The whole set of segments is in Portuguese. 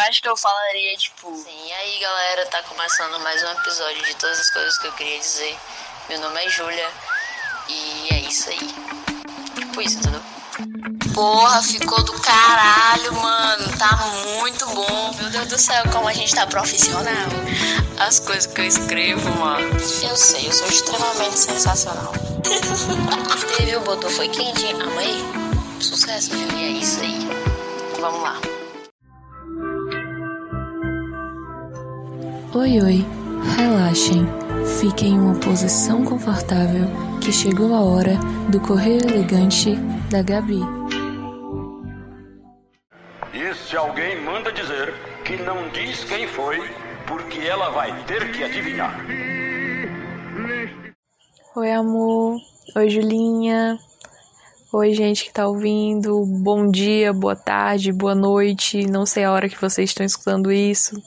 acho que eu falaria, tipo. Sim, e aí galera, tá começando mais um episódio de todas as coisas que eu queria dizer. Meu nome é Júlia e é isso aí. Tipo isso, entendeu? Porra, ficou do caralho, mano. Tá muito bom. Meu Deus do céu, como a gente tá profissional. As coisas que eu escrevo, mano. Eu sei, eu sou extremamente sensacional. Teve o botou foi quente, amei. Sucesso, viu? E é isso aí. Vamos lá. Oi, oi, relaxem, fiquem em uma posição confortável que chegou a hora do correio elegante da Gabi. E se alguém manda dizer que não diz quem foi, porque ela vai ter que adivinhar. Oi, amor. Oi, Julinha. Oi, gente que tá ouvindo. Bom dia, boa tarde, boa noite. Não sei a hora que vocês estão escutando isso.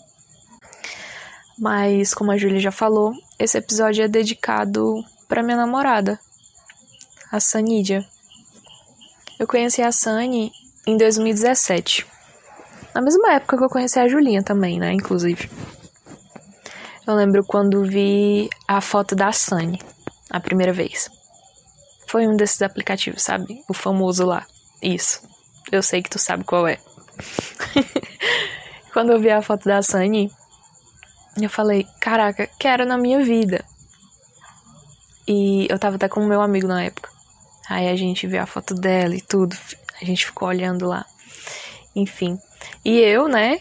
Mas, como a Júlia já falou, esse episódio é dedicado para minha namorada, a Sanídia. Eu conheci a Sani em 2017. Na mesma época que eu conheci a Julinha também, né? Inclusive. Eu lembro quando vi a foto da Sani, a primeira vez. Foi um desses aplicativos, sabe? O famoso lá. Isso. Eu sei que tu sabe qual é. quando eu vi a foto da Sani, eu falei, caraca, quero na minha vida. E eu tava até com o meu amigo na época. Aí a gente viu a foto dela e tudo. A gente ficou olhando lá. Enfim. E eu, né,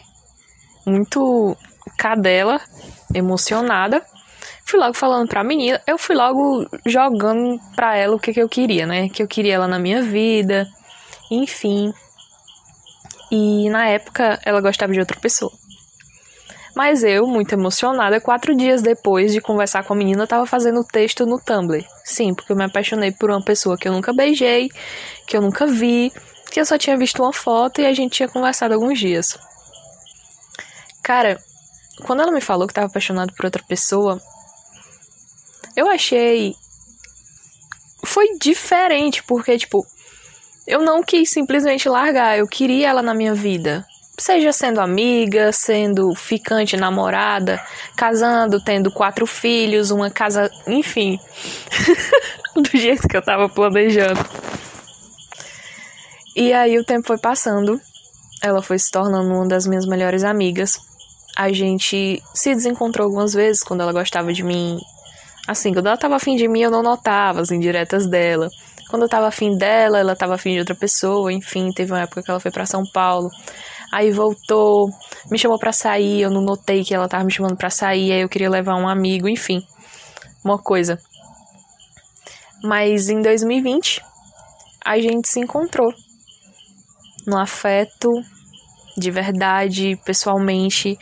muito cadela, emocionada, fui logo falando pra menina. Eu fui logo jogando pra ela o que, que eu queria, né? Que eu queria ela na minha vida. Enfim. E na época ela gostava de outra pessoa. Mas eu, muito emocionada, quatro dias depois de conversar com a menina, eu tava fazendo texto no Tumblr. Sim, porque eu me apaixonei por uma pessoa que eu nunca beijei, que eu nunca vi, que eu só tinha visto uma foto e a gente tinha conversado alguns dias. Cara, quando ela me falou que tava apaixonada por outra pessoa, eu achei. Foi diferente, porque, tipo, eu não quis simplesmente largar, eu queria ela na minha vida seja sendo amiga, sendo ficante, namorada, casando, tendo quatro filhos, uma casa, enfim, do jeito que eu tava planejando. E aí o tempo foi passando, ela foi se tornando uma das minhas melhores amigas. A gente se desencontrou algumas vezes quando ela gostava de mim. Assim, quando ela tava afim de mim, eu não notava as indiretas dela. Quando eu tava afim dela, ela tava afim de outra pessoa. Enfim, teve uma época que ela foi para São Paulo. Aí voltou, me chamou para sair, eu não notei que ela tava me chamando para sair, aí eu queria levar um amigo, enfim. Uma coisa. Mas em 2020 a gente se encontrou no afeto de verdade, pessoalmente.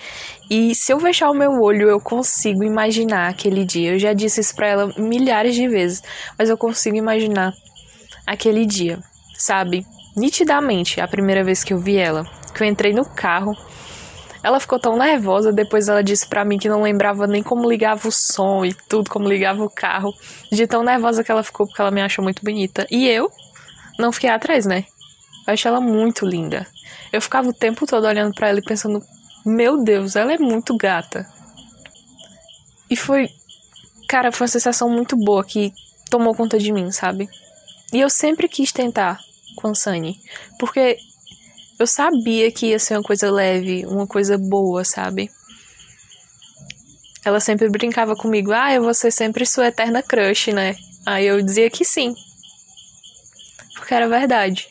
E se eu fechar o meu olho, eu consigo imaginar aquele dia. Eu já disse isso pra ela milhares de vezes, mas eu consigo imaginar aquele dia, sabe? Nitidamente, a primeira vez que eu vi ela que eu entrei no carro. Ela ficou tão nervosa, depois ela disse para mim que não lembrava nem como ligava o som e tudo, como ligava o carro. De tão nervosa que ela ficou, porque ela me achou muito bonita. E eu não fiquei atrás, né? Eu achei ela muito linda. Eu ficava o tempo todo olhando para ela e pensando: Meu Deus, ela é muito gata. E foi. Cara, foi uma sensação muito boa que tomou conta de mim, sabe? E eu sempre quis tentar com a Sunny. Porque eu sabia que ia ser uma coisa leve, uma coisa boa, sabe? Ela sempre brincava comigo, ah, eu vou ser sempre sua eterna crush, né? Aí eu dizia que sim. Porque era verdade.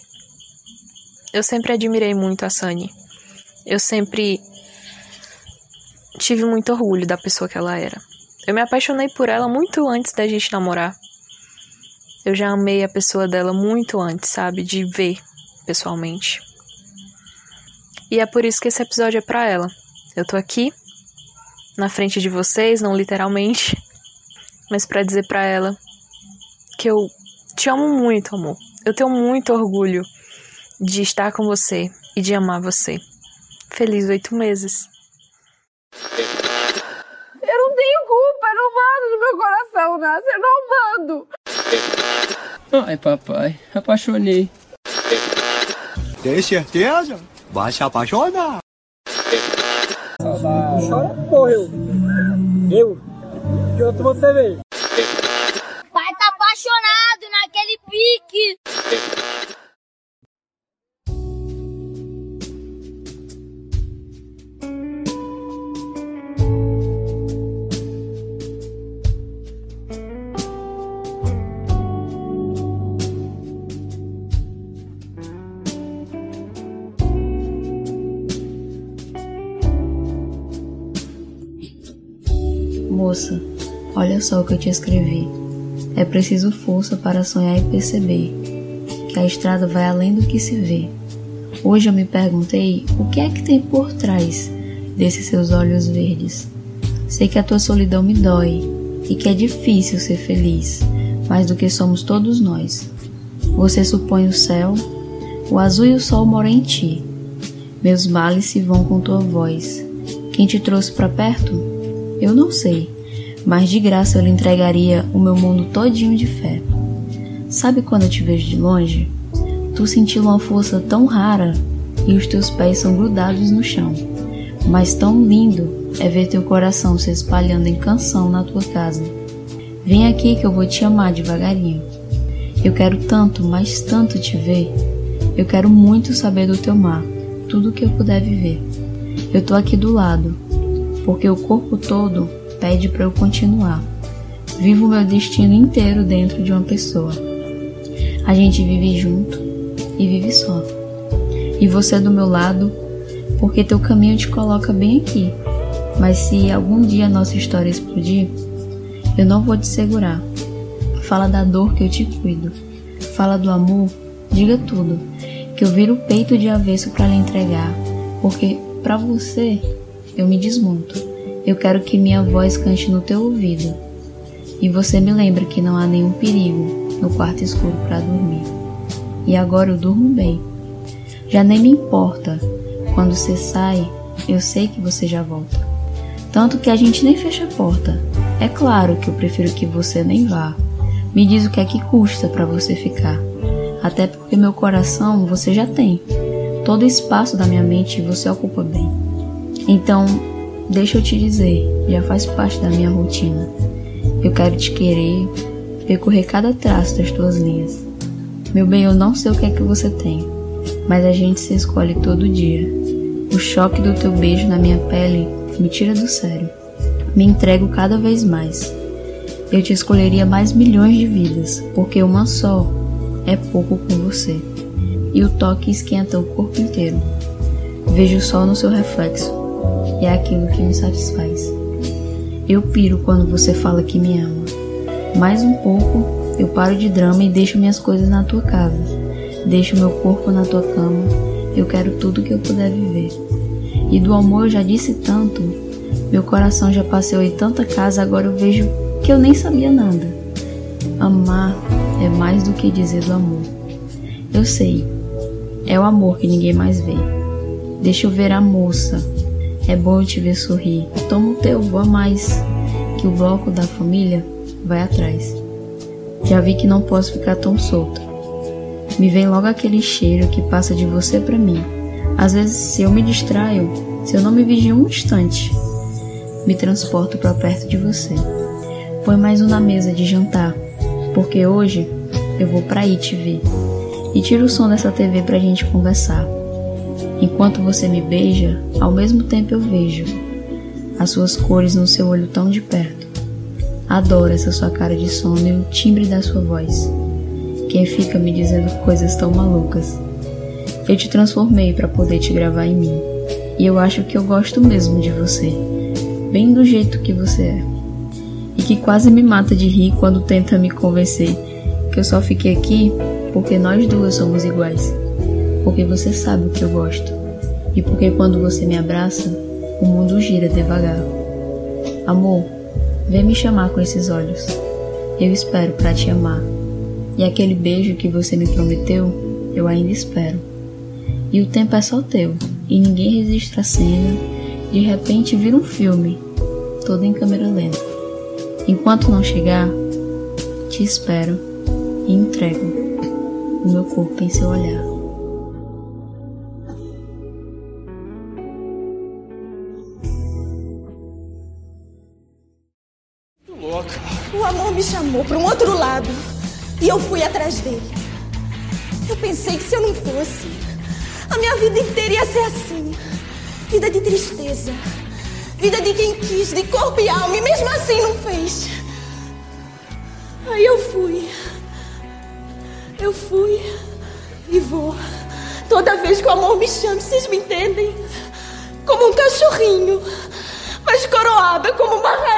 Eu sempre admirei muito a Sunny. Eu sempre tive muito orgulho da pessoa que ela era. Eu me apaixonei por ela muito antes da gente namorar. Eu já amei a pessoa dela muito antes, sabe? De ver pessoalmente. E é por isso que esse episódio é para ela. Eu tô aqui na frente de vocês, não literalmente, mas para dizer para ela que eu te amo muito, amor. Eu tenho muito orgulho de estar com você e de amar você. Feliz oito meses. Eu não tenho culpa, eu não mando no meu coração, Nasce, eu não mando. Ai, papai, apaixonei. Tem certeza? Vai se apaixonar. Chora, porra, eu. Eu? Que eu tomo cerveja. Pai tá apaixonado naquele pique. Moça, olha só o que eu te escrevi. É preciso força para sonhar e perceber que a estrada vai além do que se vê. Hoje eu me perguntei o que é que tem por trás desses seus olhos verdes. Sei que a tua solidão me dói e que é difícil ser feliz, mais do que somos todos nós. Você supõe o céu, o azul e o sol moram em ti. Meus males se vão com tua voz. Quem te trouxe para perto? Eu não sei, mas de graça eu lhe entregaria o meu mundo todinho de fé. Sabe quando eu te vejo de longe? Tu sentiu uma força tão rara e os teus pés são grudados no chão. Mas tão lindo é ver teu coração se espalhando em canção na tua casa. Vem aqui que eu vou te amar devagarinho. Eu quero tanto, mas tanto te ver. Eu quero muito saber do teu mar, tudo que eu puder viver. Eu tô aqui do lado, porque o corpo todo pede para eu continuar. Vivo meu destino inteiro dentro de uma pessoa. A gente vive junto e vive só. E você do meu lado, porque teu caminho te coloca bem aqui. Mas se algum dia nossa história explodir, eu não vou te segurar. Fala da dor que eu te cuido. Fala do amor, diga tudo, que eu viro o peito de avesso para lhe entregar, porque para você eu me desmonto. Eu quero que minha voz cante no teu ouvido. E você me lembra que não há nenhum perigo no quarto escuro para dormir. E agora eu durmo bem. Já nem me importa. Quando você sai, eu sei que você já volta. Tanto que a gente nem fecha a porta. É claro que eu prefiro que você nem vá. Me diz o que é que custa para você ficar. Até porque meu coração você já tem. Todo o espaço da minha mente você ocupa bem. Então, deixa eu te dizer, já faz parte da minha rotina. Eu quero te querer, percorrer cada traço das tuas linhas. Meu bem, eu não sei o que é que você tem, mas a gente se escolhe todo dia. O choque do teu beijo na minha pele me tira do sério. Me entrego cada vez mais. Eu te escolheria mais milhões de vidas, porque uma só é pouco com você. E o toque esquenta o corpo inteiro. Vejo o sol no seu reflexo é aquilo que me satisfaz. Eu piro quando você fala que me ama. Mais um pouco, eu paro de drama e deixo minhas coisas na tua casa. Deixo meu corpo na tua cama. Eu quero tudo que eu puder viver. E do amor eu já disse tanto. Meu coração já passeou em tanta casa, agora eu vejo que eu nem sabia nada. Amar é mais do que dizer do amor. Eu sei, é o amor que ninguém mais vê. Deixa eu ver a moça, é bom te ver sorrir. Toma o teu, a mais, que o bloco da família vai atrás. Já vi que não posso ficar tão solta. Me vem logo aquele cheiro que passa de você para mim. Às vezes, se eu me distraio, se eu não me vigio um instante, me transporto para perto de você. Põe mais um na mesa de jantar, porque hoje eu vou para aí te ver. E tira o som dessa TV pra gente conversar. Enquanto você me beija, ao mesmo tempo eu vejo as suas cores no seu olho tão de perto. Adoro essa sua cara de sono e o timbre da sua voz. Quem fica me dizendo coisas tão malucas. Eu te transformei para poder te gravar em mim. E eu acho que eu gosto mesmo de você, bem do jeito que você é. E que quase me mata de rir quando tenta me convencer que eu só fiquei aqui porque nós duas somos iguais porque você sabe o que eu gosto e porque quando você me abraça, o mundo gira devagar. Amor, vem me chamar com esses olhos. Eu espero para te amar. E aquele beijo que você me prometeu, eu ainda espero. E o tempo é só teu, e ninguém resiste à cena. De repente vira um filme, todo em câmera lenta. Enquanto não chegar, te espero e entrego o meu corpo em seu olhar. Para um outro lado e eu fui atrás dele. Eu pensei que se eu não fosse, a minha vida inteira ia ser assim vida de tristeza, vida de quem quis, de corpo e alma, e mesmo assim não fez. Aí eu fui. Eu fui e vou. Toda vez que o amor me chama, vocês me entendem? Como um cachorrinho, mas coroada como uma rainha.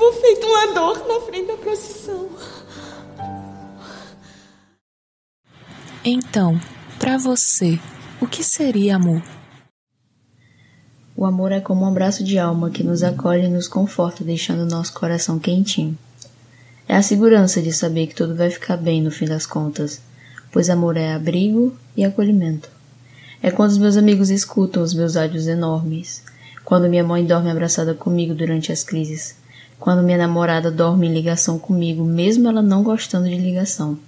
Eu vou feito uma dor na frente da procissão. Então, para você, o que seria amor? O amor é como um abraço de alma que nos acolhe e nos conforta, deixando nosso coração quentinho. É a segurança de saber que tudo vai ficar bem no fim das contas, pois amor é abrigo e acolhimento. É quando os meus amigos escutam os meus áudios enormes, quando minha mãe dorme abraçada comigo durante as crises, quando minha namorada dorme em ligação comigo, mesmo ela não gostando de ligação,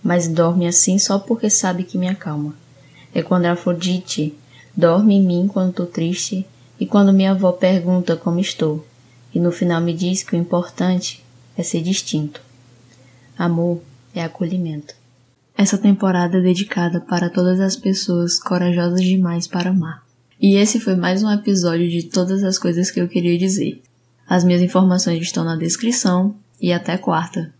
mas dorme assim só porque sabe que me acalma. É quando a Afrodite dorme em mim quando estou triste e quando minha avó pergunta como estou, e no final me diz que o importante é ser distinto. Amor é acolhimento. Essa temporada é dedicada para todas as pessoas corajosas demais para amar. E esse foi mais um episódio de todas as coisas que eu queria dizer. As minhas informações estão na descrição e até quarta.